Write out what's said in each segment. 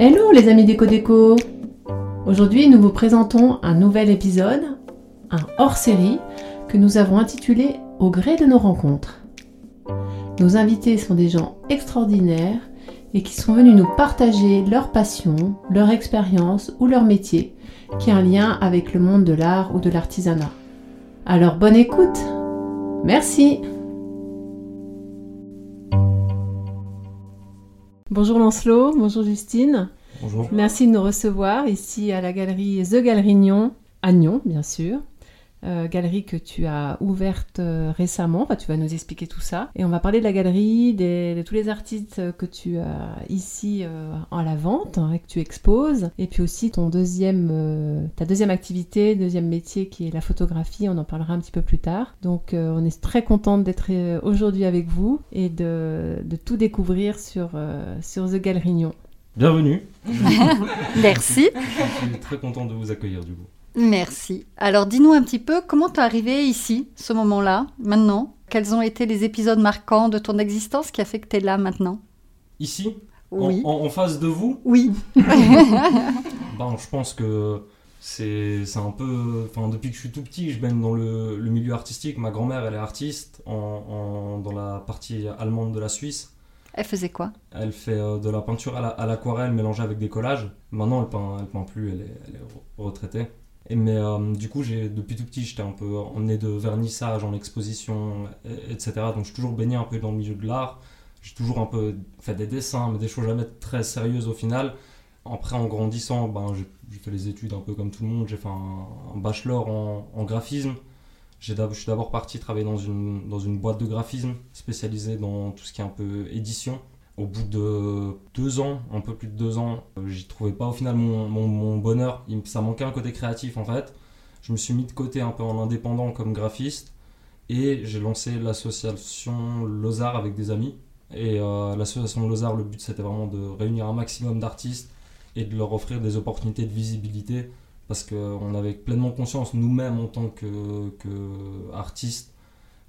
Hello les amis déco déco Aujourd'hui nous vous présentons un nouvel épisode, un hors-série que nous avons intitulé Au gré de nos rencontres. Nos invités sont des gens extraordinaires et qui sont venus nous partager leur passion, leur expérience ou leur métier qui a un lien avec le monde de l'art ou de l'artisanat. Alors bonne écoute Merci Bonjour Lancelot, bonjour Justine. Bonjour. Merci de nous recevoir ici à la galerie The Galerignon, à Nyon bien sûr. Euh, galerie que tu as ouverte euh, récemment, enfin, tu vas nous expliquer tout ça. Et on va parler de la galerie, des- de tous les artistes que tu as ici euh, en la vente hein, et que tu exposes. Et puis aussi ton deuxième, euh, ta deuxième activité, deuxième métier qui est la photographie, on en parlera un petit peu plus tard. Donc euh, on est très contente d'être euh, aujourd'hui avec vous et de, de tout découvrir sur, euh, sur The Galerignon. Bienvenue. Merci. Je suis très content de vous accueillir du coup. Merci. Alors dis-nous un petit peu comment tu es arrivé ici, ce moment-là, maintenant? Quels ont été les épisodes marquants de ton existence qui a fait que tu es là maintenant? Ici, en- Oui. en, en face de vous, Oui. ben, je pense que c'est un peu. Enfin, depuis que je suis tout petit, je baigne dans le, le milieu artistique. Ma grand-mère, elle est artiste en, dans la partie allemande de la Suisse. Elle faisait quoi? Elle fait euh, de la peinture à la- à l'aquarelle mélangée avec des collages. Maintenant, elle peint, elle peint plus, elle est, elle est re- retraitée. Mais euh, du coup, depuis tout petit, j'étais un peu emmené de vernissage, en exposition, et- etc. Donc, je suis toujours baigné un peu dans le milieu de l'art. J'ai toujours un peu fait des dessins, mais des choses jamais très sérieuses au final. Après, en grandissant, ben, j'ai fait les études un peu comme tout le monde. J'ai fait un, bachelor en, graphisme. Je suis d'abord parti travailler dans une, dans une boîte de graphisme spécialisée dans tout ce qui est un peu édition. Au bout de deux ans, un peu plus de deux ans, euh, j'y trouvais pas au final mon, bonheur. Ça manquait un côté créatif en fait. Je me suis mis de côté un peu en indépendant comme graphiste et j'ai lancé l'association Lozar avec des amis. Et euh, l'association Lozar, le but c'était vraiment de réunir un maximum d'artistes et de leur offrir des opportunités de visibilité parce qu'on avait pleinement conscience nous-mêmes en tant que, que artistes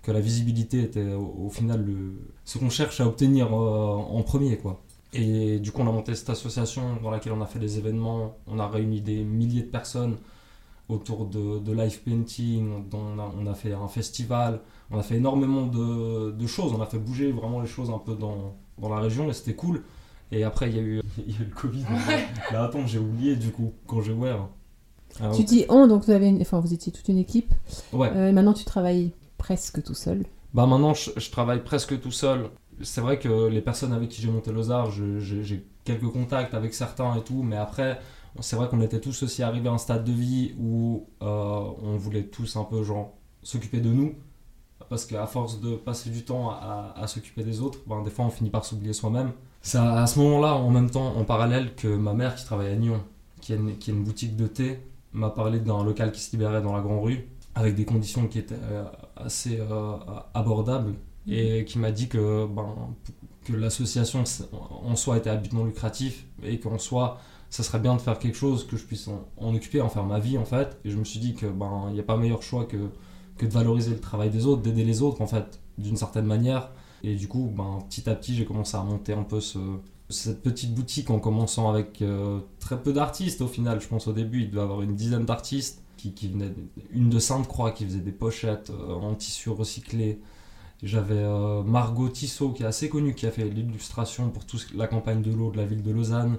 que la visibilité était au, au final le, ce qu'on cherche à obtenir euh, en premier quoi. Et du coup on a monté cette association dans laquelle on a fait des événements, on a réuni des milliers de personnes autour de, de live painting, on, a, on a fait un festival, on a fait énormément de, de choses, on a fait bouger vraiment les choses un peu dans, dans la région et c'était cool. Et après il y a eu, il y a eu le Covid. mais attends j'ai oublié du coup quand j'ai ouvert. Alors, Tu dis on, donc vous, avez une- enfin, vous étiez toute une équipe. ouais. Euh, et maintenant tu travailles presque tout seul. Bah maintenant, je, je travaille presque tout seul. C'est vrai que les personnes avec qui j'ai monté Lozar, je- je- j'ai quelques contacts avec certains et tout, mais après, c'est vrai qu'on était tous aussi arrivés à un stade de vie où euh, on voulait tous un peu s'occuper de nous, parce qu'à force de passer du temps à, s'occuper des autres, ben, des fois on finit par s'oublier soi-même. C'est à, ce moment-là, en même temps, en parallèle, que ma mère qui travaille à Nyon, qui a une, qui a une boutique de thé, m'a parlé d'un local qui se libérait dans la Grand Rue, avec des conditions qui étaient euh, assez euh, abordables, et qui m'a dit que, ben, que l'association en soi était à but non lucratif, et qu'en soi, ça serait bien de faire quelque chose, que je puisse en, en occuper, en faire ma vie en fait. Et je me suis dit que ben il n'y a pas meilleur choix que, que de valoriser le travail des autres, d'aider les autres en fait, d'une certaine manière. Et du coup, ben, petit à petit, j'ai commencé à monter un peu ce, cette petite boutique en commençant avec euh, très peu d'artistes au final. Je pense au début, il devait y avoir une dizaine d'artistes qui, venaient, une de Sainte-Croix qui faisait des pochettes euh, en tissu recyclé. J'avais euh, Margot Tissot qui est assez connue, qui a fait l'illustration pour toute la campagne de l'eau de la ville de Lausanne.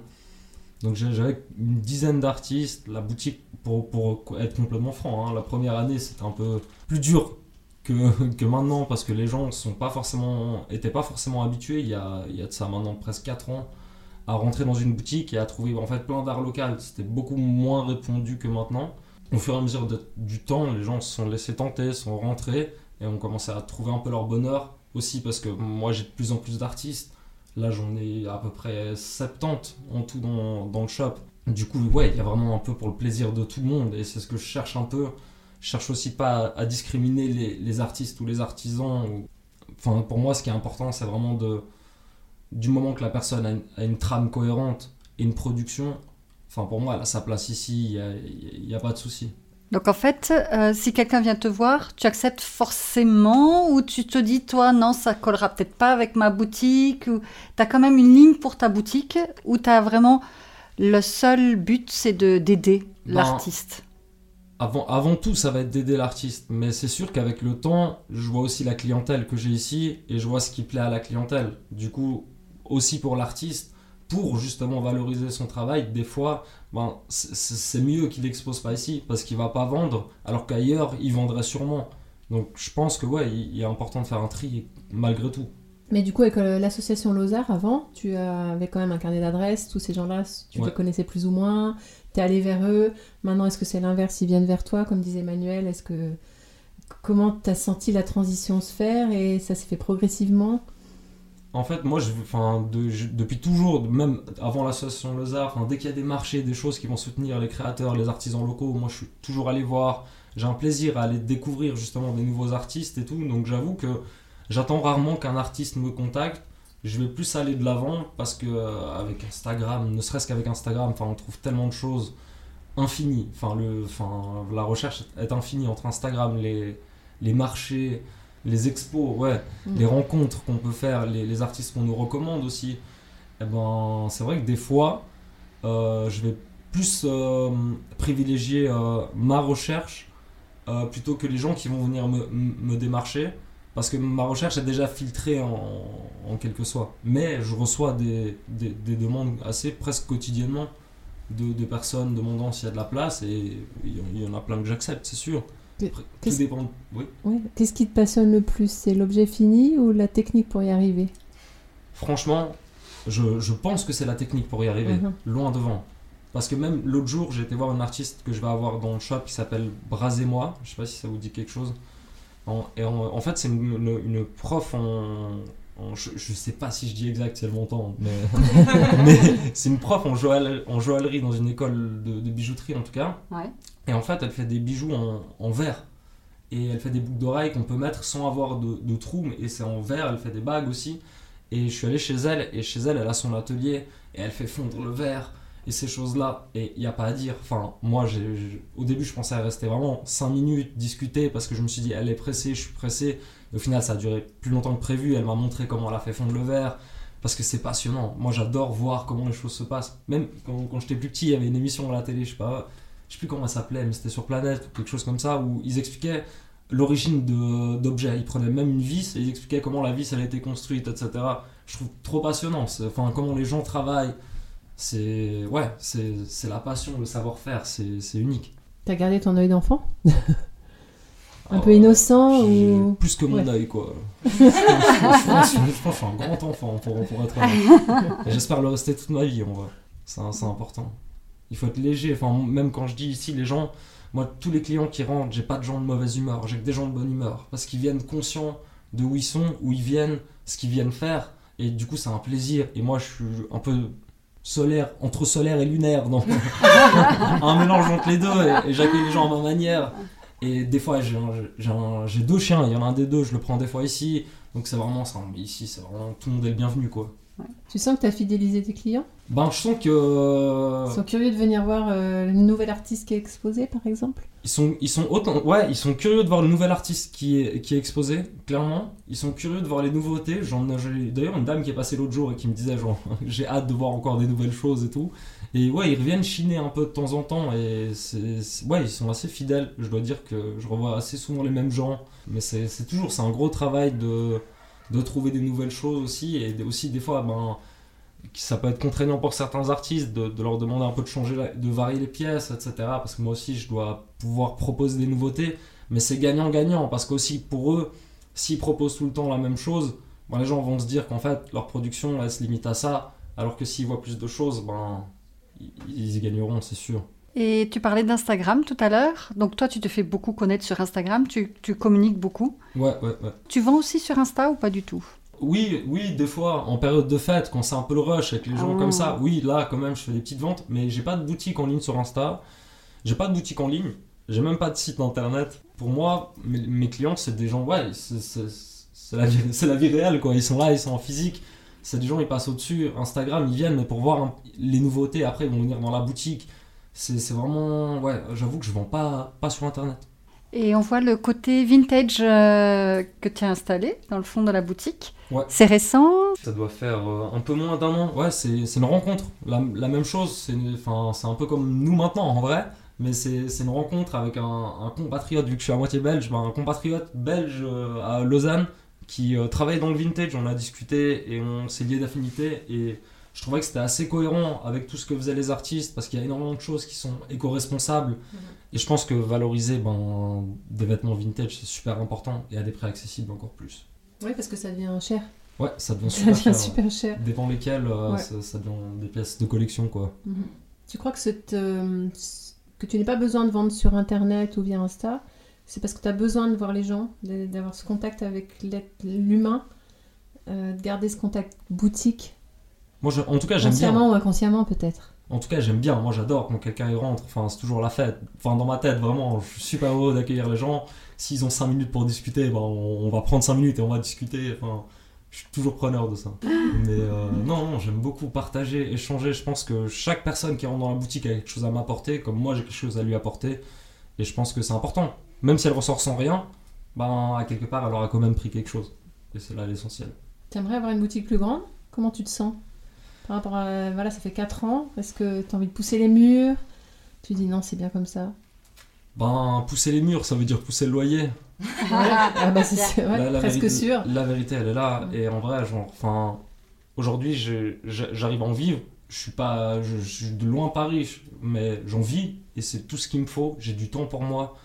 Donc j'avais une dizaine d'artistes. La boutique, pour, pour être complètement franc, hein, la première année c'était un peu plus dur que, que maintenant parce que les gens sont pas forcément, étaient pas forcément habitués il y, a, il y a de ça maintenant presque 4 ans à rentrer dans une boutique et à trouver en fait plein d'art local. C'était beaucoup moins répandu que maintenant. Au fur et à mesure du temps, les gens se sont laissés tenter, sont rentrés et ont commencé à trouver un peu leur bonheur aussi parce que moi j'ai de plus en plus d'artistes. Là j'en ai à peu près 70 en tout dans, le shop. Du coup, ouais, il y a vraiment un peu pour le plaisir de tout le monde et c'est ce que je cherche un peu. Je cherche aussi pas à, discriminer les, artistes ou les artisans. ou- Enfin, pour moi, ce qui est important, c'est vraiment. Du moment que la personne a a une trame cohérente et une production, enfin, pour moi, elle a sa place ici, il n'y a, pas de souci. Donc en fait, euh, si quelqu'un vient te voir, tu acceptes forcément ou tu te dis, toi, non, ça collera peut-être pas avec ma boutique ou tu as quand même une ligne pour ta boutique où tu as vraiment le seul but, c'est de d'aider Ben, l'artiste? Avant, avant tout, ça va être d'aider l'artiste. Mais c'est sûr qu'avec le temps, je vois aussi la clientèle que j'ai ici et je vois ce qui plaît à la clientèle. Du coup, aussi pour l'artiste, pour justement valoriser son travail, des fois, ben, c'est- mieux qu'il n'expose pas ici parce qu'il va pas vendre, alors qu'ailleurs, il vendrait sûrement. Donc je pense que ouais, il, il est important de faire un tri malgré tout. Mais du coup, avec euh, l'association Lozard, avant, tu avais quand même un carnet d'adresses, tous ces gens-là, tu Ouais. les connaissais plus ou moins, tu es allé vers eux. Maintenant, est-ce que c'est l'inverse, ils viennent vers toi, comme disait Emmanuel? Est-ce que... Comment tu as senti la transition se faire et ça s'est fait progressivement? En fait, moi, je, depuis toujours, même avant l'association enfin, dès qu'il y a des marchés, des choses qui vont soutenir les créateurs, les artisans locaux, moi, je suis toujours allé voir. J'ai un plaisir à aller découvrir justement des nouveaux artistes et tout. Donc, j'avoue que j'attends rarement qu'un artiste me contacte. Je vais plus aller de l'avant parce que euh, avec Instagram, ne serait-ce qu'avec Instagram, enfin, on trouve tellement de choses infinies. Enfin, la recherche est infinie entre Instagram, les marchés, les expos, ouais Mm. les rencontres qu'on peut faire, les, les artistes qu'on nous recommande aussi, eh ben, c'est vrai que des fois, euh, je vais plus euh, privilégier euh, ma recherche plutôt que les gens qui vont venir me, me démarcher, parce que ma recherche est déjà filtrée en, en quelque soit. Mais je reçois des, des, des demandes assez presque quotidiennement de, de personnes demandant s'il y a de la place, et il y, il y en a plein que j'accepte, c'est sûr. Qu'est-ce- dépend. Oui. Oui. Qu'est-ce qui te passionne le plus? C'est l'objet fini ou la technique pour y arriver? Franchement, je, je pense que c'est la technique pour y arriver, Mhm. loin devant. Parce que même l'autre jour, j'ai été voir une artiste que je vais avoir dans le shop qui s'appelle Brasez-moi. Je sais pas si ça vous dit quelque chose. En, et en, en fait, c'est une, une- une prof en. Je, je sais pas si je dis exact, c'est le montant, mais, mais c'est une prof en, joaillerie, en joaillerie dans une école de, de bijouterie en tout cas. Ouais. Et en fait, elle fait des bijoux en, en verre. Et elle fait des boucles d'oreilles qu'on peut mettre sans avoir de, de trous, mais- et c'est en verre. Elle fait des bagues aussi. Et je suis allé chez elle, et chez elle, elle a son atelier, et elle fait fondre le verre, et ces choses-là. Et il n'y a pas à dire. Enfin, moi, au début, je pensais à rester vraiment 5 minutes, discuter, parce que je me suis dit, elle est pressée, je suis pressé. Au final, ça a duré plus longtemps que prévu. Elle m'a montré comment elle a fait fondre le verre. Parce que c'est passionnant. Moi, j'adore voir comment les choses se passent. Même quand, j'étais plus petit, il y avait une émission à la télé, je sais pas, je sais plus comment elle s'appelait, mais c'était sur Planète ou quelque chose comme ça, où ils expliquaient l'origine d'objets. Ils prenaient même une vis et ils expliquaient comment la vis elle a été construite, etc. Je trouve trop passionnant. Enfin, comment les gens travaillent. C'est ouais, c'est c'est la passion, le savoir-faire, c'est c'est unique. T'as gardé ton œil d'enfant? Un peu innocent ou Plus que mon Ouais. œil, quoi. je, pense, que je suis un grand enfant, pour, pour être J'espère le rester toute ma vie, en vrai. C'est c'est important. Il faut être léger. Enfin, même quand je dis ici, les gens, moi, tous les clients qui rentrent, j'ai pas de gens de mauvaise humeur, j'ai que des gens de bonne humeur. Parce qu'ils viennent conscients de où ils sont, où ils viennent, ce qu'ils viennent faire. Et du coup, c'est un plaisir. Et moi, je suis un peu solaire, entre solaire et lunaire, donc un mélange entre les deux. Et, et j'accueille les gens à ma manière. Et des fois, j'ai deux chiens, il y en a un des deux, je le prends des fois ici. Donc c'est vraiment ça. Mais ici, c'est vraiment tout le monde est le bienvenu, quoi. Tu sens que t'as fidélisé tes clients? Ben, je sens que. Ils sont curieux de venir voir euh, le nouvel artiste qui est exposé, par exemple Ils sont, ils sont autant, ouais, ils sont curieux de voir le nouvel artiste qui est, qui est exposé, clairement. Ils sont curieux de voir les nouveautés. J'en d'ailleurs une dame qui est passée l'autre jour et qui me disait genre, j'ai hâte de voir encore des nouvelles choses et tout. Et ouais, ils reviennent chiner un peu de temps en temps et c'est, ouais, ils sont assez fidèles. Je dois dire que je revois assez souvent les mêmes gens, mais c'est, toujours, c'est un gros travail de, de trouver des nouvelles choses aussi et aussi des fois, ben ça peut être contraignant pour certains artistes de, de leur demander un peu de changer, la- de varier les pièces, etc. Parce que moi aussi, je dois pouvoir proposer des nouveautés, mais c'est gagnant-gagnant parce qu'aussi pour eux, s'ils proposent tout le temps la même chose, ben, les gens vont se dire qu'en fait leur production elle se limite à ça, alors que s'ils voient plus de choses, ben ils, ils y gagneront, c'est sûr. Et tu parlais d'Instagram tout à l'heure. Donc toi, tu te fais beaucoup connaître sur Instagram, tu, tu communiques beaucoup. Ouais, ouais, ouais. Tu vends aussi sur Insta ou pas du tout? Oui, oui, des fois, en période de fête, quand c'est un peu le rush avec les gens Ah. comme ça, oui, là, quand même, je fais des petites ventes, mais j'ai pas de boutique en ligne sur Insta, j'ai pas de boutique en ligne, j'ai même pas de site internet. Pour moi, mes, mes clients, c'est des gens, ouais, c'est- la, vie- c'est la vie réelle, quoi. Ils sont là, ils sont en physique. C'est des gens, ils passent au-dessus. Instagram, ils viennent, mais pour voir un- les nouveautés, après, ils vont venir dans la boutique. C'est c'est vraiment, ouais, j'avoue que je vends pas, pas sur internet. Et on voit le côté vintage euh, que tu as installé dans le fond de la boutique. Ouais. C'est récent Ça doit faire euh, un peu moins d'un an. Ouais, c'est une rencontre. La, la même chose, c'est une- enfin, c'est un peu comme nous maintenant en vrai, mais c'est une rencontre avec un, un compatriote, vu que je suis à moitié belge, ben, un compatriote belge euh, à Lausanne qui travaille dans le vintage. On a discuté et on s'est lié d'affinité et je trouvais que c'était assez cohérent avec tout ce que faisaient les artistes parce qu'il y a énormément de choses qui sont éco-responsables et je pense que valoriser ben, des vêtements vintage c'est super important et à des prix accessibles encore plus. Oui, parce que ça devient cher. Ouais, ça devient Ça super devient cher. super cher. Dépend lesquels, euh, Ouais. ça, ça devient des pièces de collection quoi. Mhm. Tu crois que, cette, euh, que tu n'as pas besoin de vendre sur Internet ou via Insta C'est parce que tu as besoin de voir les gens, d'avoir ce contact avec l'humain, euh, de garder ce contact boutique, Moi, je- en tout cas, j'aime bien. consciemment ou inconsciemment peut-être. En tout cas, j'aime bien. Moi, j'adore quand quelqu'un y rentre. Enfin, c'est toujours la fête. Enfin, dans ma tête, vraiment, je suis super heureux d'accueillir les gens. S'ils ont 5 minutes pour discuter, ben, on, on va prendre 5 minutes et on va discuter. Enfin, je suis toujours preneur de ça. Mais euh, non, non, j'aime beaucoup partager, échanger. Je pense que chaque personne qui rentre dans la boutique a quelque chose à m'apporter, comme moi, j'ai quelque chose à lui apporter. Et je pense que c'est important. Même si elle ressort sans rien, ben, à quelque part, elle aura quand même pris quelque chose. Et c'est là l'essentiel. Tu aimerais avoir une boutique plus grande? Comment tu te sens? Par rapport à. Voilà, ça fait 4 ans. Est-ce que tu as envie de pousser les murs? Tu dis non, c'est bien comme ça. Ben, pousser les murs, ça veut dire pousser le loyer. Ah bah c'est ouais, presque vérité- sûr. La vérité, elle est là. Et en vrai, genre, enfin, aujourd'hui, j'arrive à en vivre. Je suis pas, je, je suis de loin pas riche, mais j'en vis et c'est tout ce qu'il me faut. J'ai du temps pour moi.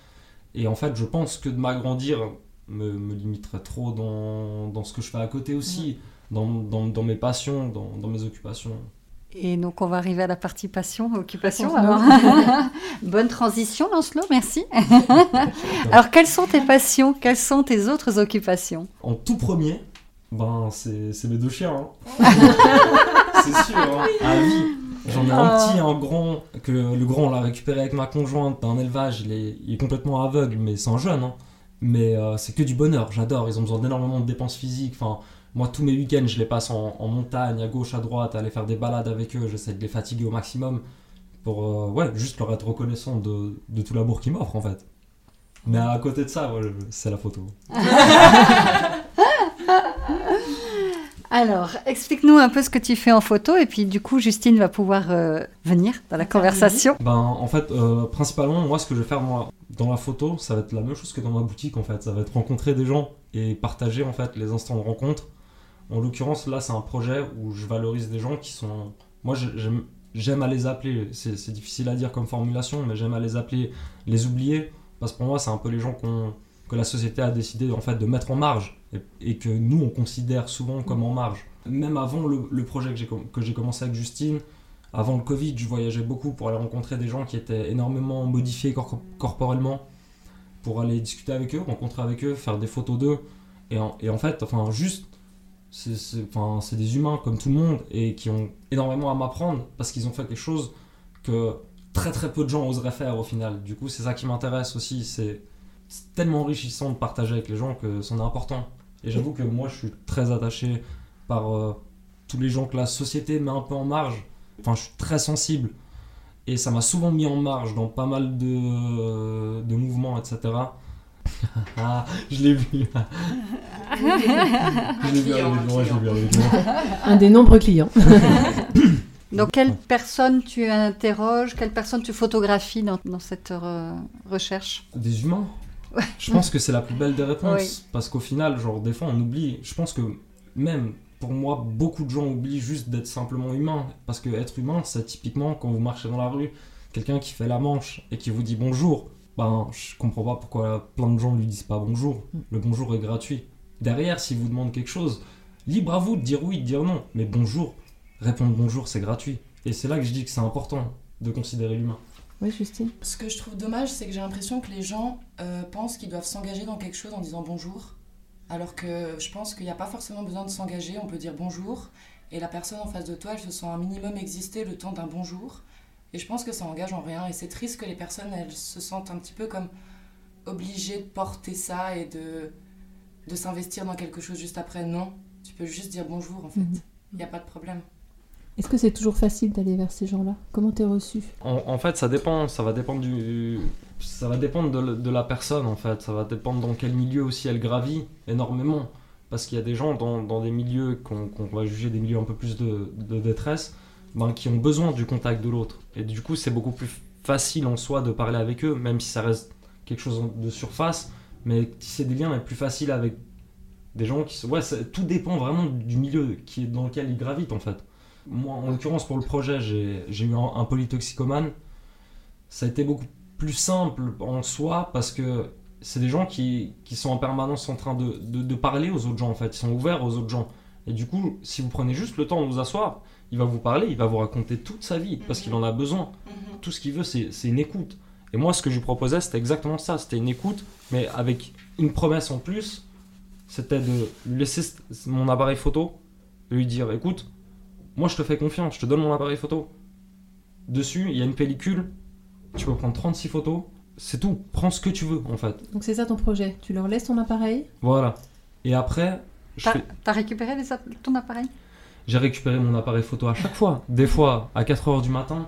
Et en fait, je pense que de m'agrandir me, me limiterait trop dans, dans ce que je fais à côté aussi, dans, dans, dans mes passions, dans, dans mes occupations. Et donc on va arriver à la partie passion, occupation. Alors. Bonne transition, Lancelot, merci. alors quelles sont tes passions? Quelles sont tes autres occupations? En tout premier, ben, c'est mes deux chiens. hein. c'est sûr, hein, à vie. J'en ai un Ah. petit, un grand, que le grand on l'a récupéré avec ma conjointe d'un élevage, il est, il est complètement aveugle, mais c'est un jeune. hein. Mais euh, c'est que du bonheur, j'adore, ils ont besoin d'énormément de dépenses physiques. Enfin, moi tous mes week-ends je les passe en, en montagne, à gauche, à droite, à aller faire des balades avec eux, j'essaie de les fatiguer au maximum pour euh, ouais, juste leur être reconnaissant de, de tout l'amour qu'ils m'offrent en fait. Mais à côté de ça, ouais, c'est la photo. Alors, explique-nous un peu ce que tu fais en photo et puis du coup Justine va pouvoir euh, venir dans la conversation. Ben, en fait, euh, principalement, moi, ce que je vais faire moi, dans la photo, ça va être la même chose que dans ma boutique, en fait. Ça va être rencontrer des gens et partager, en fait, les instants de rencontre. En l'occurrence, là, c'est un projet où je valorise des gens qui sont... Moi, j'aime à les appeler, c'est difficile à dire comme formulation, mais j'aime à les appeler les oubliés, parce que pour moi, c'est un peu les gens que la société a décidé, en fait, de mettre en marge, et, que nous, on considère souvent comme en marge. Même avant le, projet que j'ai commencé avec Justine, avant le Covid, je voyageais beaucoup pour aller rencontrer des gens qui étaient énormément modifiés cor- corporellement, pour aller discuter avec eux, rencontrer avec eux, faire des photos d'eux. Et en, et en fait, enfin, juste, c'est des humains comme tout le monde et qui ont énormément à m'apprendre parce qu'ils ont fait quelque chose que très très peu de gens oseraient faire au final. Du coup, c'est ça qui m'intéresse aussi. C'est tellement enrichissant de partager avec les gens que c'en est important. Et j'avoue que moi, je suis très attaché par euh, tous les gens que la société met un peu en marge. Enfin, je suis très sensible. Et ça m'a souvent mis en marge dans pas mal de, de mouvements, etc. ah, je l'ai vu. je l'ai vu je l'ai. Un des nombreux clients. Donc quelle personne tu interroges, quelle personne tu photographies dans, dans cette euh, recherche? Des humains? Je pense que c'est la plus belle des réponses. Oui. Parce qu'au final, genre, des fois, on oublie. Je pense que même pour moi, beaucoup de gens oublient juste d'être simplement humain. Parce que être humain, c'est typiquement quand vous marchez dans la rue, quelqu'un qui fait la manche et qui vous dit bonjour. Ben, je comprends pas pourquoi plein de gens lui disent pas bonjour. Le bonjour est gratuit. Derrière, s'il vous demande quelque chose, libre à vous de dire oui, de dire non. Mais bonjour, répondre bonjour, c'est gratuit. Et c'est là que je dis que c'est important de considérer l'humain. Oui, Justine. Ce que je trouve dommage, c'est que j'ai l'impression que les gens euh, pensent qu'ils doivent s'engager dans quelque chose en disant bonjour. Alors que je pense qu'il n'y a pas forcément besoin de s'engager, on peut dire bonjour. Et la personne en face de toi, elle se sent un minimum exister le temps d'un bonjour. Et je pense que ça engage en rien. Et c'est triste que les personnes, elles se sentent un petit peu comme obligées de porter ça et de, de s'investir dans quelque chose juste après. Non, tu peux juste dire bonjour en fait. Il Mhm. n'y a pas de problème. Est-ce que c'est toujours facile d'aller vers ces gens-là? Comment t'es reçu En, en fait, ça dépend, ça va dépendre du, ça va dépendre de, de la personne en fait, ça va dépendre dans quel milieu aussi elle gravit énormément, parce qu'il y a des gens dans, dans des milieux qu'on qu'on va juger des milieux un peu plus de, de détresse, ben, qui ont besoin du contact de l'autre, et du coup c'est beaucoup plus facile en soi de parler avec eux, même si ça reste quelque chose de surface, mais tisser des liens est plus facile avec des gens qui se... Ouais, tout dépend vraiment du milieu qui est dans lequel ils gravitent en fait. Moi, en l'occurrence, pour le projet, j'ai eu un, polytoxicomane. Ça a été beaucoup plus simple en soi parce que c'est des gens qui, qui sont en permanence en train de, de parler aux autres gens en fait. Ils sont ouverts aux autres gens. Et du coup, si vous prenez juste le temps de vous asseoir, il va vous parler, il va vous raconter toute sa vie parce qu'il en a besoin. Mhm. Tout ce qu'il veut, c'est c'est une écoute. Et moi, ce que je lui proposais, c'était exactement ça. C'était une écoute, mais avec une promesse en plus. C'était de lui laisser mon appareil photo, de lui dire écoute, moi je te fais confiance, je te donne mon appareil photo. Dessus, il y a une pellicule, tu peux prendre 36 photos, c'est tout. Prends ce que tu veux en fait. Donc c'est ça ton projet. Tu leur laisses ton appareil Voilà. Et après, T'as fais- récupéré les app- ton appareil? J'ai récupéré mon appareil photo à chaque fois. Des fois à 4h du matin,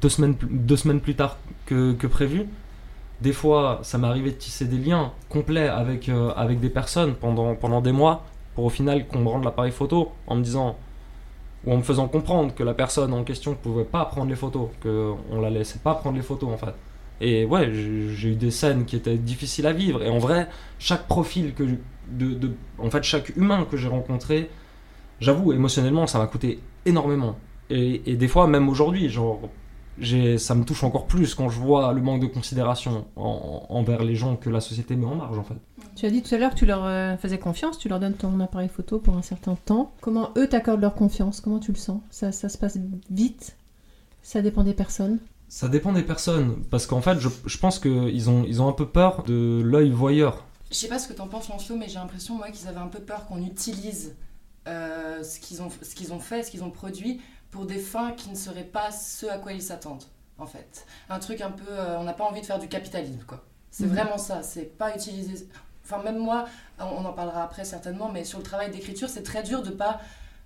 deux semaines, plus- deux semaines plus tard que, que prévu. Des fois, ça m'est arrivé de tisser des liens complets avec, euh, avec des personnes pendant, pendant des mois pour au final qu'on me rende l'appareil photo en me disant ou en me faisant comprendre que la personne en question ne pouvait pas prendre les photos, qu'on la laissait pas prendre les photos en fait. Et ouais, j'ai eu des scènes qui étaient difficiles à vivre. Et en vrai, chaque profil que de, de- en fait, chaque humain que j'ai rencontré, j'avoue, émotionnellement, ça m'a coûté énormément. Et, et des fois, même aujourd'hui, genre, j'ai, ça me touche encore plus quand je vois le manque de considération en- envers les gens que la société met en marge, en fait. Tu as dit tout à l'heure que tu leur euh, faisais confiance, tu leur donnes ton appareil photo pour un certain temps. Comment eux t'accordent leur confiance? Comment tu le sens? Ça, ça se passe vite? Ça dépend des personnes? Ça dépend des personnes, parce qu'en fait, je, je pense qu'ils ont, ils ont un peu peur de l'œil voyeur. Je sais pas ce que t'en penses, Lancelot, mais j'ai l'impression, moi, qu'ils avaient un peu peur qu'on utilise euh, ce qu'ils ont, ce qu'ils ont fait, ce qu'ils ont produit, pour des fins qui ne seraient pas ce à quoi ils s'attendent, en fait. Un truc un peu. euh, on n'a pas envie de faire du capitalisme, quoi. C'est Mhm. vraiment ça, c'est pas utiliser. Enfin, même moi, on en parlera après certainement, mais sur le travail d'écriture, c'est très dur de pas.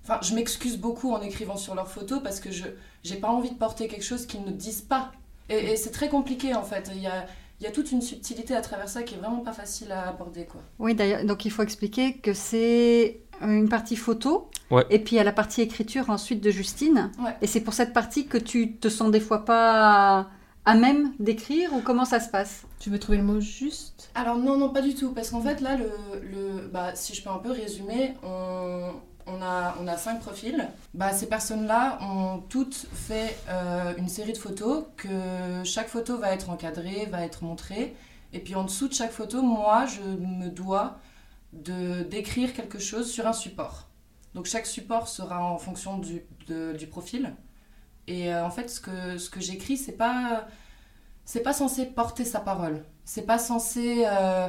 Enfin, je m'excuse beaucoup en écrivant sur leurs photos parce que je j'ai pas envie de porter quelque chose qu'ils ne disent pas. Et, et c'est très compliqué en fait. Il y a, il y a toute une subtilité à travers ça qui est vraiment pas facile à aborder, quoi. Oui, d'ailleurs, donc il faut expliquer que c'est une partie photo, Ouais. et puis il y a la partie écriture ensuite de Justine. Ouais. Et c'est pour cette partie que tu te sens des fois pas à même d'écrire, ou comment ça se passe? Tu veux trouver le mot juste? Alors non, non, pas du tout, parce qu'en fait là, le, le, bah, si je peux un peu résumer, on, on, a, on a cinq profils. Bah, ces personnes-là ont toutes fait euh, une série de photos, que chaque photo va être encadrée, va être montrée, et puis en dessous de chaque photo, moi, je me dois de d'écrire quelque chose sur un support. Donc chaque support sera en fonction du, du profil. Et euh, en fait, ce que, ce que j'écris, c'est pas c'est pas censé porter sa parole. C'est pas censé euh,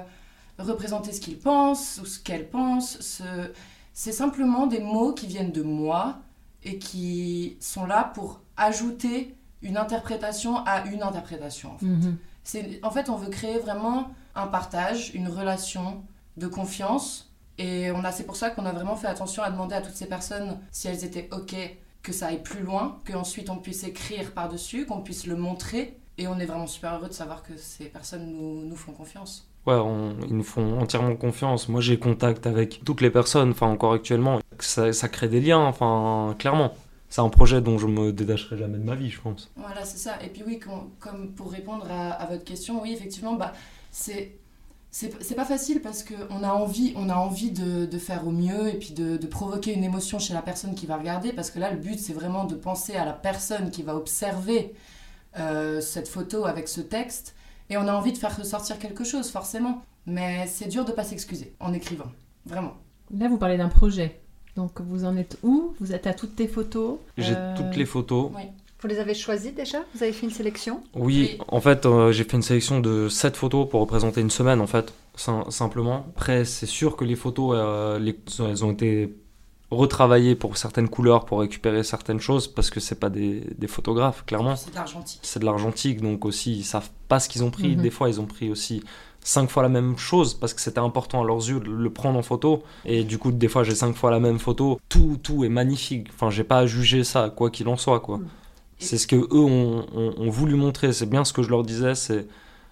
représenter ce qu'il pense ou ce qu'elle pense. C'est simplement des mots qui viennent de moi et qui sont là pour ajouter une interprétation à une interprétation. En fait. Mhm. C'est- en fait, on veut créer vraiment un partage, une relation de confiance. Et on a, c'est pour ça qu'on a vraiment fait attention à demander à toutes ces personnes si elles étaient OK que ça aille plus loin, qu'ensuite on puisse écrire par-dessus, qu'on puisse le montrer. Et on est vraiment super heureux de savoir que ces personnes nous, nous font confiance. Ouais, ils nous font entièrement confiance. Moi, j'ai contact avec toutes les personnes, enfin, encore actuellement. Ça, crée des liens, enfin, clairement. C'est un projet dont je me détacherai jamais de ma vie, je pense. Voilà, c'est ça. Et puis oui, com- comme pour répondre à, votre question, oui, effectivement, bah, c'est c'est pas facile parce qu'on a envie, on a envie de, de faire au mieux et puis de, de provoquer une émotion chez la personne qui va regarder parce que là, le but, c'est vraiment de penser à la personne qui va observer euh, cette photo avec ce texte et on a envie de faire ressortir quelque chose, forcément. Mais c'est dur de pas s'excuser en écrivant, vraiment. Là, vous parlez d'un projet. Donc, vous en êtes où? Vous êtes à toutes tes photos? J'ai Euh, toutes les photos. Vous les avez choisis déjà? Vous avez fait une sélection? Oui, Oui. en fait, euh, j'ai fait une sélection de 7 photos pour représenter une semaine, en fait, sim- simplement. Après, c'est sûr que les photos, euh, les- elles ont été retravaillées pour certaines couleurs, pour récupérer certaines choses, parce que c'est pas des, des photographes, clairement. C'est de l'argentique. C'est de l'argentique, donc aussi, ils savent pas ce qu'ils ont pris. Mhm. Des fois, ils ont pris aussi cinq fois la même chose parce que c'était important à leurs yeux de le prendre en photo. Et du coup, des fois, j'ai cinq fois la même photo. Tout, tout est magnifique. Enfin, j'ai pas à juger ça, quoi qu'il en soit, quoi. Mm. C'est ce que eux ont, ont- ont voulu montrer. C'est bien ce que je leur disais. C'est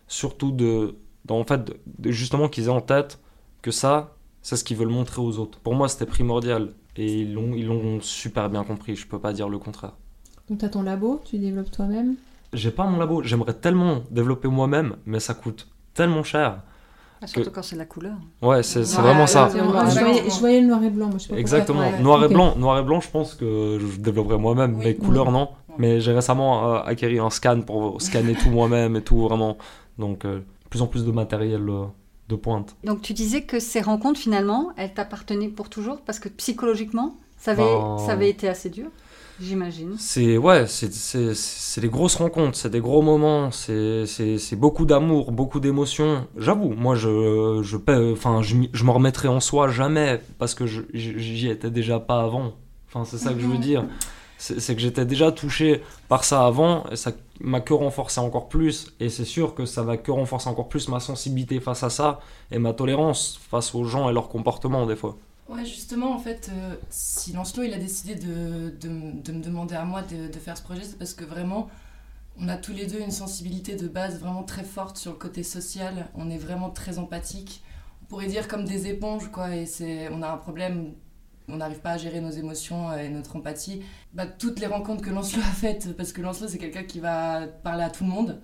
surtout de, en fait, de- de- justement qu'ils aient en tête que ça, c'est ce qu'ils veulent montrer aux autres. Pour moi, c'était primordial. Et ils l'ont, ils l'ont super bien compris. Je peux pas dire le contraire. Donc tu as ton labo, tu développes toi-même? J'ai pas mon labo. J'aimerais tellement développer moi-même, mais ça coûte tellement cher. Ah, Surtout quand c'est de la couleur. Ouais, c'est, c'est Ouais, vraiment ouais, ça. ouais. Je, voyais, je voyais le noir et blanc, moi je sais pas. Exactement. Noir et blanc, noir et blanc, je pense que je développerai moi-même, Oui. mais couleur non. Mais j'ai récemment euh, acquis un scan pour scanner tout moi-même et tout vraiment. Donc euh, plus en plus de matériel euh, de pointe. Donc tu disais que ces rencontres finalement, elles t'appartenaient pour toujours parce que psychologiquement, ça avait, Ben- ça avait été assez dur, j'imagine. C'est ouais, c'est des grosses rencontres, c'est des gros moments, c'est beaucoup d'amour, beaucoup d'émotions. J'avoue, moi je je enfin je je m'en remettrai en soi jamais parce que j'y étais déjà pas avant. Enfin c'est ça que je veux Mhm. dire. C'est que j'étais déjà touché par ça avant et ça m'a que renforcé encore plus et c'est sûr que ça va que renforcer encore plus ma sensibilité face à ça et ma tolérance face aux gens et leurs comportements des fois. Ouais, justement, en fait, euh, si Lancelot il a décidé de, de me demander à moi de, de faire ce projet, c'est parce que vraiment, on a tous les deux une sensibilité de base vraiment très forte sur le côté social. On est vraiment très empathique. On pourrait dire comme des éponges, quoi. Et c'est, on a un problème, on n'arrive pas à gérer nos émotions et notre empathie. Bah, toutes les rencontres que Lancelot a faites, parce que Lancelot c'est quelqu'un qui va parler à tout le monde.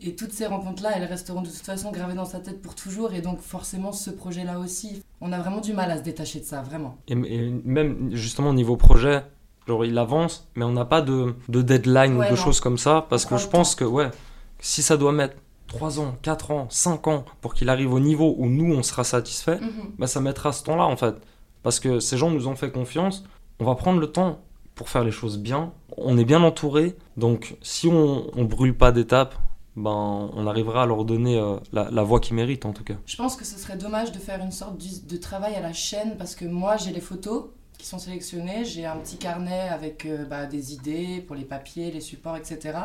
Et toutes ces rencontres-là, elles resteront de toute façon gravées dans sa tête pour toujours. Et donc, forcément, ce projet-là aussi, on a vraiment du mal à se détacher de ça, vraiment. Et, et même justement au niveau projet, genre il avance, mais on n'a pas de, de deadline Ouais, ou de non. choses comme ça, parce que je pense que ouais, si ça doit mettre 3 ans, 4 ans, 5 ans pour qu'il arrive au niveau où nous on sera satisfait, bah ça mettra ce temps-là en fait. Parce que ces gens nous ont fait confiance, on va prendre le temps pour faire les choses bien, on est bien entouré, donc si on, on brûle pas d'étapes, ben on arrivera à leur donner euh, la, la voie qu'ils méritent en tout cas. Je pense que ce serait dommage de faire une sorte de travail à la chaîne parce que moi, j'ai les photos qui sont sélectionnées, j'ai un petit carnet avec euh, bah, des idées pour les papiers, les supports, etc.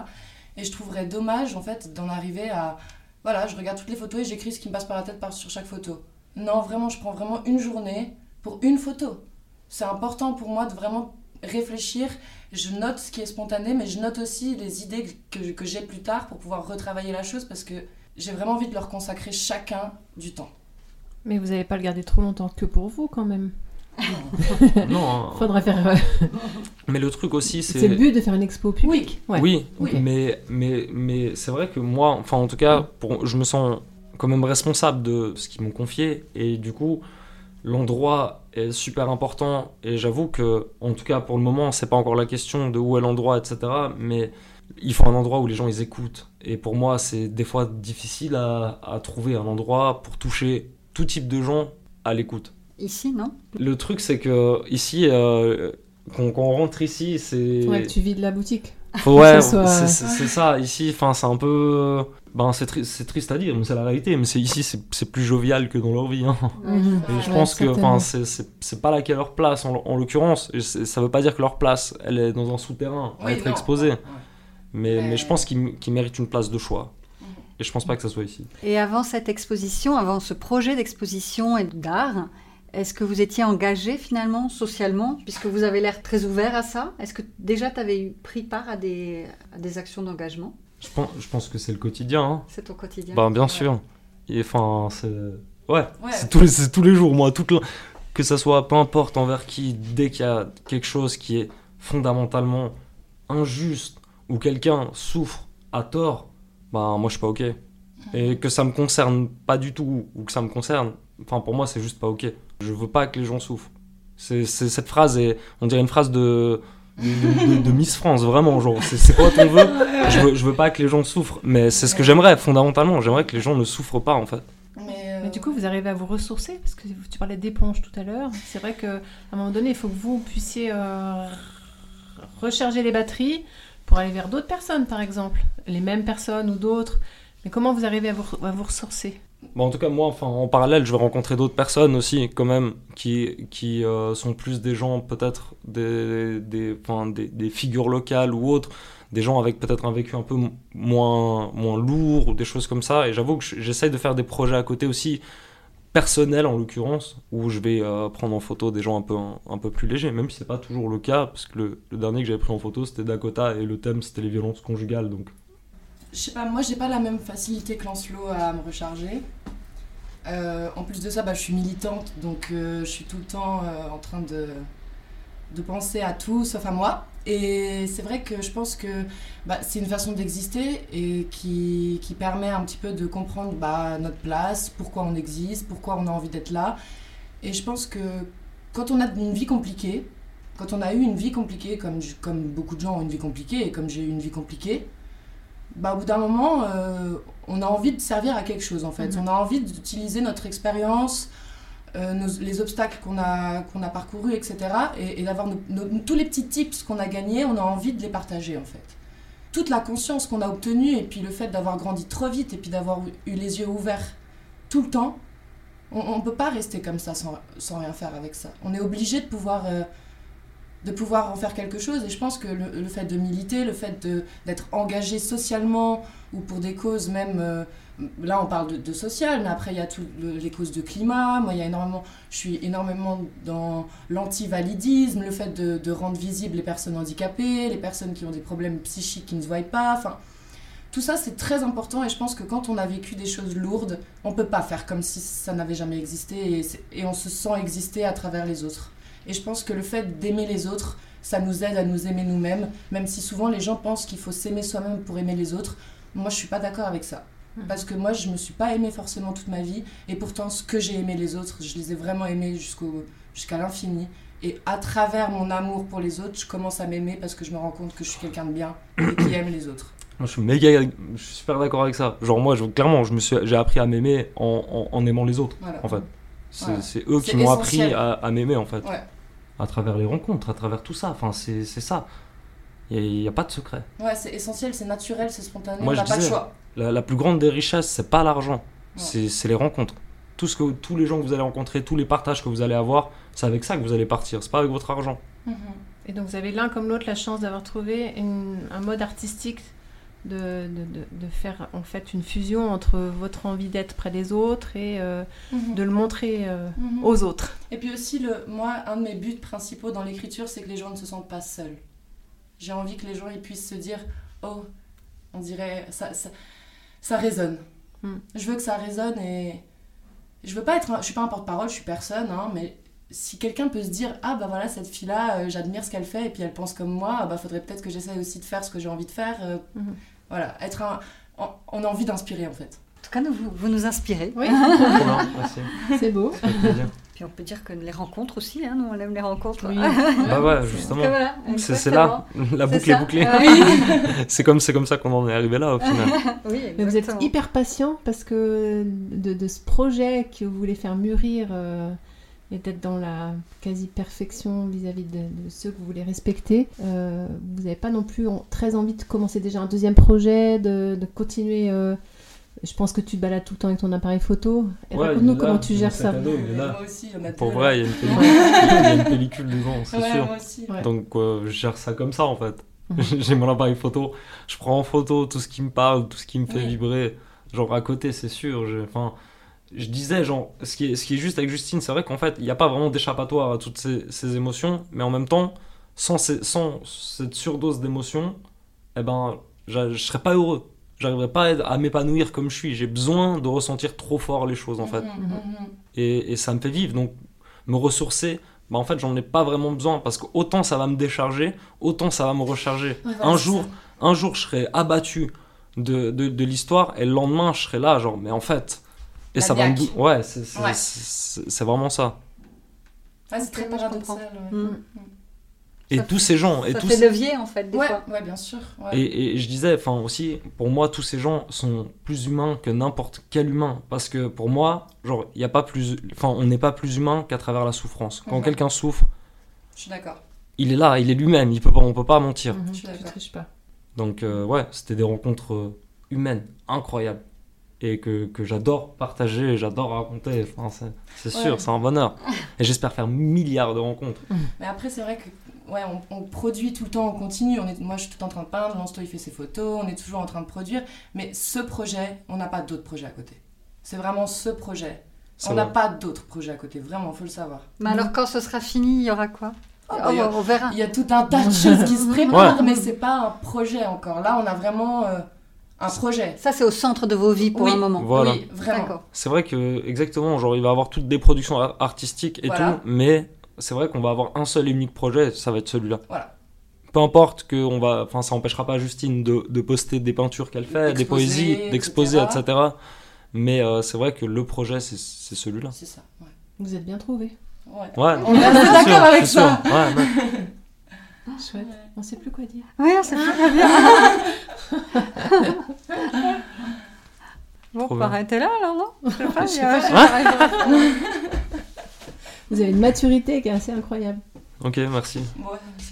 Et je trouverais dommage, en fait, d'en arriver à... Voilà, je regarde toutes les photos et j'écris ce qui me passe par la tête sur chaque photo. Non, vraiment, je prends vraiment une journée pour une photo. C'est important pour moi de vraiment réfléchir. Je note ce qui est spontané, mais je note aussi les idées que, que j'ai plus tard pour pouvoir retravailler la chose parce que j'ai vraiment envie de leur consacrer chacun du temps. Mais vous n'allez pas le garder trop longtemps que pour vous quand même. non, hein. Faudrait faire. euh, mais le truc aussi C'est le but de faire une expo publique. Ouais. Oui, mais, mais, mais c'est vrai que moi, enfin en tout cas, pour, je me sens quand même responsable de ce qu'ils m'ont confié et du coup, l'endroit est super important et j'avoue que, en tout cas pour le moment, c'est pas encore la question de où est l'endroit, etc. Mais il faut un endroit où les gens ils écoutent et pour moi, c'est des fois difficile à, à trouver un endroit pour toucher tout type de gens à l'écoute. Ici, non? Le truc, c'est que ici, euh, quand, quand on rentre ici, c'est Ouais, que tu vides la boutique. faut- Ouais, soit- c'est c'est- c'est ça. Ici, enfin, c'est un peu. Ben, c'est tri- c'est triste à dire, mais c'est la réalité. Mais c'est ici, c'est c'est plus jovial que dans leur vie. hein. Et je Ouais, pense que, c'est- c'est c'est pas là qu'est leur place en, en l'occurrence. Ça veut pas dire que leur place, elle est dans un souterrain à Oui, être non, exposée. ouais, ouais. Mais, Mais- mais je pense qu'ils méritent une place de choix. Et je pense pas que ça soit ici. Et avant cette exposition, avant ce projet d'exposition et d'art, est-ce que vous étiez engagé finalement socialement, puisque vous avez l'air très ouvert à ça? Est-ce que déjà tu avais eu pris part à des, à des actions d'engagement? Je pense, je pense que c'est le quotidien. hein. C'est ton quotidien Ben, bien sûr. Et enfin, c'est. Ouais, Ouais. c'est tous, les- c'est tous les jours, moi. Toute la- Que ça soit, peu importe envers qui, dès qu'il y a quelque chose qui est fondamentalement injuste ou quelqu'un souffre à tort, ben moi je suis pas ok. Et que ça me concerne pas du tout ou que ça me concerne, enfin pour moi c'est juste pas ok. Je veux pas que les gens souffrent. C'est c'est- cette phrase est, on dirait une phrase de de, de- de- de Miss France vraiment genre c'est c'est quoi ton vœu je veux je veux pas que les gens souffrent mais c'est ce que j'aimerais fondamentalement j'aimerais que les gens ne souffrent pas en fait Mais, euh, Mais du coup, vous arrivez à vous ressourcer Parce que tu parlais d'éponge tout à l'heure. C'est vrai qu'à un moment donné, il faut que vous puissiez euh, recharger les batteries pour aller vers d'autres personnes, par exemple. Les mêmes personnes ou d'autres. Mais comment vous arrivez à vous, à vous ressourcer? En tout cas, moi, enfin, en parallèle, je vais rencontrer d'autres personnes aussi, quand même, qui, qui euh, sont plus des gens, peut-être des, des, figures locales ou autres, des gens avec peut-être un vécu un peu moins, moins lourd ou des choses comme ça. Et j'avoue que j'essaye de faire des projets à côté aussi, personnels en l'occurrence, où je vais euh, prendre en photo des gens un peu, un, peu plus légers, même si c'est pas toujours le cas, parce que le, le dernier que j'avais pris en photo, c'était Dakota, et le thème, c'était les violences conjugales, donc Je sais pas, moi j'ai pas la même facilité que Lancelot à me recharger. Euh, en plus de ça, bah, je suis militante, donc euh, je suis tout le temps euh, en train de, de penser à tout sauf à moi. Et c'est vrai que je pense que bah, c'est une façon d'exister et qui, qui permet un petit peu de comprendre bah, notre place, pourquoi on existe, pourquoi on a envie d'être là. Et je pense que quand on a une vie compliquée, quand on a eu une vie compliquée, comme, comme beaucoup de gens ont une vie compliquée et comme j'ai eu une vie compliquée, bah, au bout d'un moment, euh, on a envie de servir à quelque chose en fait. Mhm. On a envie d'utiliser notre expérience, euh, nos- les obstacles qu'on a, qu'on a parcourus, etc. Et, et d'avoir tous les petits tips qu'on a gagnés, on a envie de les partager en fait. Toute la conscience qu'on a obtenue et puis le fait d'avoir grandi trop vite et puis d'avoir eu les yeux ouverts tout le temps, on ne peut pas rester comme ça sans, sans rien faire avec ça. On est obligé de pouvoir, euh, de pouvoir en faire quelque chose. Et je pense que le, fait de militer, le fait d'être engagé socialement ou pour des causes même... euh, là, on parle de, social, mais après, il y a toutes les causes de climat. Moi, il y a énormément, je suis énormément dans l'anti-validisme, le fait de, rendre visibles les personnes handicapées, les personnes qui ont des problèmes psychiques qui ne se voient pas. Enfin, tout ça, c'est très important et je pense que quand on a vécu des choses lourdes, on peut pas faire comme si ça n'avait jamais existé et on se sent exister à travers les autres. Et je pense que le fait d'aimer les autres, ça nous aide à nous aimer nous-mêmes, même si souvent les gens pensent qu'il faut s'aimer soi-même pour aimer les autres. Moi, je suis pas d'accord avec ça. Mhm. Parce que moi, je me suis pas aimée forcément toute ma vie, et pourtant, ce que j'ai aimé les autres, je les ai vraiment aimés jusqu'au, jusqu'à l'infini. Et à travers mon amour pour les autres, je commence à m'aimer parce que je me rends compte que je suis quelqu'un de bien et qui aime les autres. Moi, je suis méga, je suis super d'accord avec ça. Genre moi, je, clairement, je me suis, j'ai appris à m'aimer en, en- en aimant les autres, Voilà. en fait. C'est, Voilà. c'est eux qui m'ont appris à, à m'aimer, en fait. Ouais. À travers les rencontres, à travers tout ça. Enfin, c'est, c'est ça. Il n'y a, pas de secret. Ouais, c'est essentiel, c'est naturel, c'est spontané, Moi, on n'a pas le choix. La, la plus grande des richesses, c'est pas l'argent, Ouais. c'est, c'est les rencontres. Tout ce que, tous les gens que vous allez rencontrer, tous les partages que vous allez avoir, c'est avec ça que vous allez partir. C'est pas avec votre argent. Mhm. Et donc vous avez l'un comme l'autre la chance d'avoir trouvé une- un mode artistique de, de, de- faire en fait une fusion entre votre envie d'être près des autres et euh, de le montrer euh, Mhm. aux autres. Et puis aussi, le, moi, un de mes buts principaux dans l'écriture, c'est que les gens ne se sentent pas seuls. J'ai envie que les gens ils puissent se dire Oh, on dirait, ça, ça, ça résonne. Mm. Je veux que ça résonne et. Je veux pas être. un- je suis pas un porte-parole, je suis personne, hein, mais si quelqu'un peut se dire Ah, bah voilà, cette fille-là, euh, j'admire ce qu'elle fait et puis elle pense comme moi, bah faudrait peut-être que j'essaye aussi de faire ce que j'ai envie de faire. euh, Mhm. Voilà, être un. On, on a envie d'inspirer en fait. En tout cas, nous, vous, vous nous inspirez. Oui, c'est beau. Puis on peut dire que les rencontres aussi, hein, nous on aime les rencontres. Oui. Bah ouais, justement. C'est, là, la boucle est bouclée. Oui, c'est, comme, c'est comme ça qu'on en est arrivé là, au final. oui, Mais vous êtes hyper patient parce que de, de ce projet que vous voulez faire mûrir euh, et d'être dans la quasi-perfection vis-à-vis de, de ceux que vous voulez respecter, euh, vous n'avez pas non plus en- très envie de commencer déjà un deuxième projet, de, de continuer. euh, je pense que tu te balades tout le temps avec ton appareil photo. Et Ouais, Raconte-nous là, comment tu gères ça. à dos, il est là. Moi aussi, il y en a Pour vrai, il y a une pellicule, il y a une pellicule devant, c'est Ouais, sûr. moi aussi. ouais. Ouais. Donc euh, je gère ça comme ça en fait. Mhm. J'ai mon appareil photo, je prends en photo tout ce qui me parle, tout ce qui me fait Oui. vibrer. Genre à côté, c'est sûr. Enfin, je disais, genre, ce qui est, ce qui est juste avec Justine, c'est vrai qu'en fait, il n'y a pas vraiment d'échappatoire à toutes ces, ces émotions, mais en même temps, sans, ces- sans cette surdose d'émotions, eh ben, je serais pas heureux. J'arriverais pas à, m'épanouir comme je suis. J'ai besoin de ressentir trop fort les choses en fait Mhm, mhm. et, et ça me fait vivre. Donc, me ressourcer, bah en fait, j'en ai pas vraiment besoin parce que autant ça va me décharger, autant ça va me recharger. Ouais, voilà, un, jour, ça. un jour, je serai abattu de, de, de l'histoire et le lendemain, je serai là, genre, mais en fait. Et ça va me. Ouais, c'est Ouais. vraiment ça. Ouais, c'est très paradoxal. comprends. ouais. Mm. Et Ça tous ces gens, et Ça tous fait levier en fait, des Ouais, fois. ouais, bien sûr. ouais. Et, et je disais, enfin aussi, pour moi, tous ces gens sont plus humains que n'importe quel humain. Parce que pour moi, genre, il y a pas plus, enfin, on n'est pas plus humain qu'à travers la souffrance. Quand quelqu'un souffre, Je suis d'accord. il est là, il est lui-même, il peut pas, on peut pas mentir. Mhm, Je suis d'accord. Donc euh, ouais, c'était des rencontres euh, humaines incroyables. Et que, que j'adore partager, j'adore raconter. Enfin, c'est- c'est sûr, Ouais. c'est un bonheur. Et j'espère faire milliards de rencontres. Mais après, c'est vrai que ouais, on, on produit tout le temps, on continue. On est, moi, je suis tout le temps en train de peindre, Lansto, il fait ses photos, on est toujours en train de produire. Mais ce projet, on n'a pas d'autres projets à côté. C'est vraiment ce projet. C'est On n'a pas d'autres projets à côté, vraiment, faut le savoir. Mais alors, quand ce sera fini, il y aura quoi? Ah, Oh, bah, il y a- On verra. Il y a tout un tas de choses qui se préparent, Ouais. mais c'est pas un projet encore. Là, on a vraiment euh, un projet. Ça, c'est au centre de vos vies pour Oui. un moment. Voilà. Oui, vraiment. D'accord. C'est vrai que, exactement, genre, il va y avoir toutes des productions ar- artistiques et Voilà. tout, mais c'est vrai qu'on va avoir un seul et unique projet, ça va être celui-là. Voilà. Peu importe que on va, enfin, ça empêchera pas Justine de, de poster des peintures qu'elle fait, des poésies, d'exposer, etc. etc. Mais euh, c'est vrai que le projet, c'est c'est celui-là. C'est ça. Ouais. Vous êtes bien trouvés. Ouais. Ouais. On est d'accord avec ça. Ouais, ouais. Chouette. On sait plus quoi dire. Oui, c'est très bien. Bon, Trop on bien. va arrêter là alors, non? Je sais pas, Je sais je- Vous avez une maturité qui est assez incroyable. Ok, merci.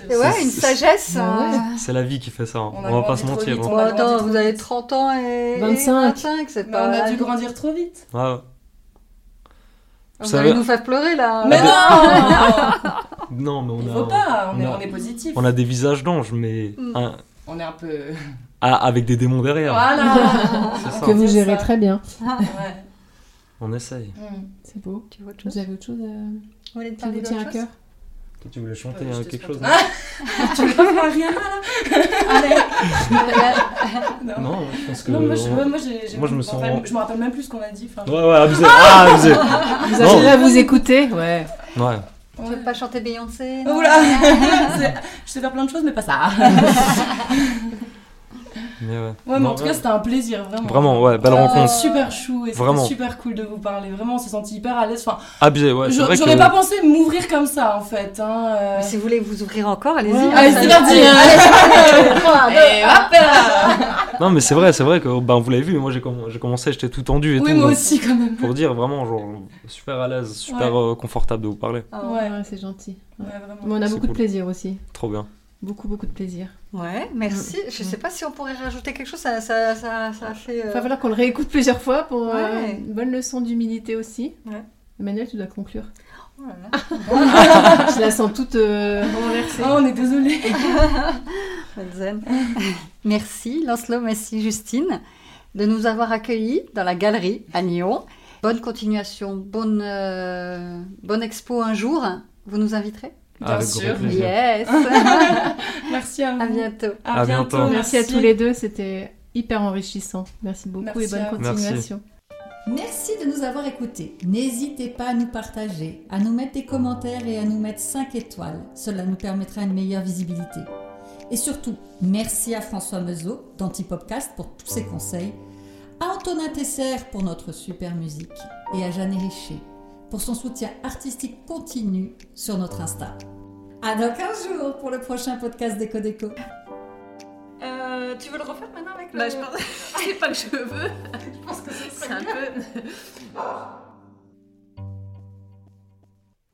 Ouais, une sagesse. Ah ouais. euh, C'est la vie qui fait ça. hein. On On, a va pas se mentir. vite, hein. on Bon, grandi attends, vous avez vite. 30 ans et 25. 25, c'est Mais pas... on a dû grandir trop vite. Ouais, ouais. Vous Ça allez va. nous faire pleurer là. Mais non Non, mais on Il a, faut pas, on, on est, a- on est positif. on a des visages d'anges, mais Mm. hein, On est un peu. ah, avec des démons derrière. Voilà ça. que vous gérez ça. très bien. Ouais. On essaye. Hmm. C'est beau. Tu vois autre Vous chose avez autre chose à... Vous voulez qui parler vous tient à cœur Tu voulais chanter Euh, quelque chose pas- Tu veux pas faire Rihanna là Allez Non, Non, je pense que. Non, moi, je, moi, j'ai- j'ai- Moi, je me sens- rappelle- je me rappelle même plus ce qu'on a dit. enfin, Ouais, ouais, abusé. Ah, abusé. Vous avez à vous écouter Ouais. Ouais. Tu ouais. veux pas chanter Beyoncé Oula Je sais faire plein de choses, mais pas ça. Mais ouais. Ouais, mais Non, en tout cas, c'était un plaisir, vraiment. Vraiment, ouais, belle Oh. rencontre. Super chou et c'était Vraiment. super cool de vous parler. Vraiment, on s'est senti hyper à l'aise. Enfin, Abusé, ouais. J'aurais que. pas pensé m'ouvrir comme ça en fait. Hein, euh. Mais si vous voulez vous ouvrir encore, allez-y. Ouais. Allez, c'est parti, Non, mais c'est vrai, c'est vrai que ben, vous l'avez vu, moi j'ai comm- j'ai commencé, j'étais tout tendu et Oui, tout. moi donc, aussi quand même. Pour dire vraiment, genre, super à l'aise, super euh, confortable de vous parler. Ah, Ouais. Ouais, c'est gentil. Ouais. Ouais, vraiment. Mais on a beaucoup de plaisir aussi. Trop bien. Beaucoup, beaucoup de plaisir. Ouais, merci. Je sais pas si on pourrait rajouter quelque chose, ça, ça, ça, ça a fait... euh, Il va falloir qu'on le réécoute plusieurs fois pour euh, Ouais. une bonne leçon d'humilité aussi. Ouais. Emmanuel, tu dois conclure. oh là là. Je la sens toute euh, renversée. Oh, on est désolé. Merci Lancelot, merci Justine de nous avoir accueillis dans la galerie à Nyon. Bonne continuation, bonne, euh, bonne expo un jour. Vous nous inviterez? Bien Avec sûr. Yes Merci à vous. À bientôt. À À bientôt. bientôt. Merci à tous les deux, c'était hyper enrichissant. Merci beaucoup Merci et bonne continuation. Merci de nous avoir écoutés. N'hésitez pas à nous partager, à nous mettre des commentaires et à nous mettre 5 étoiles. Cela nous permettra une meilleure visibilité. Et surtout, merci à François Meuseau d'Antipopcast pour tous ses conseils, à Antonin Tesser pour notre super musique et à Jeanne Richer pour son soutien artistique continu sur notre Insta. À dans 15 jours pour le prochain podcast d'Eco Déco. Euh, tu veux le refaire maintenant avec le... Bah, je pense... C'est pas que je veux. Je pense que c'est un peu...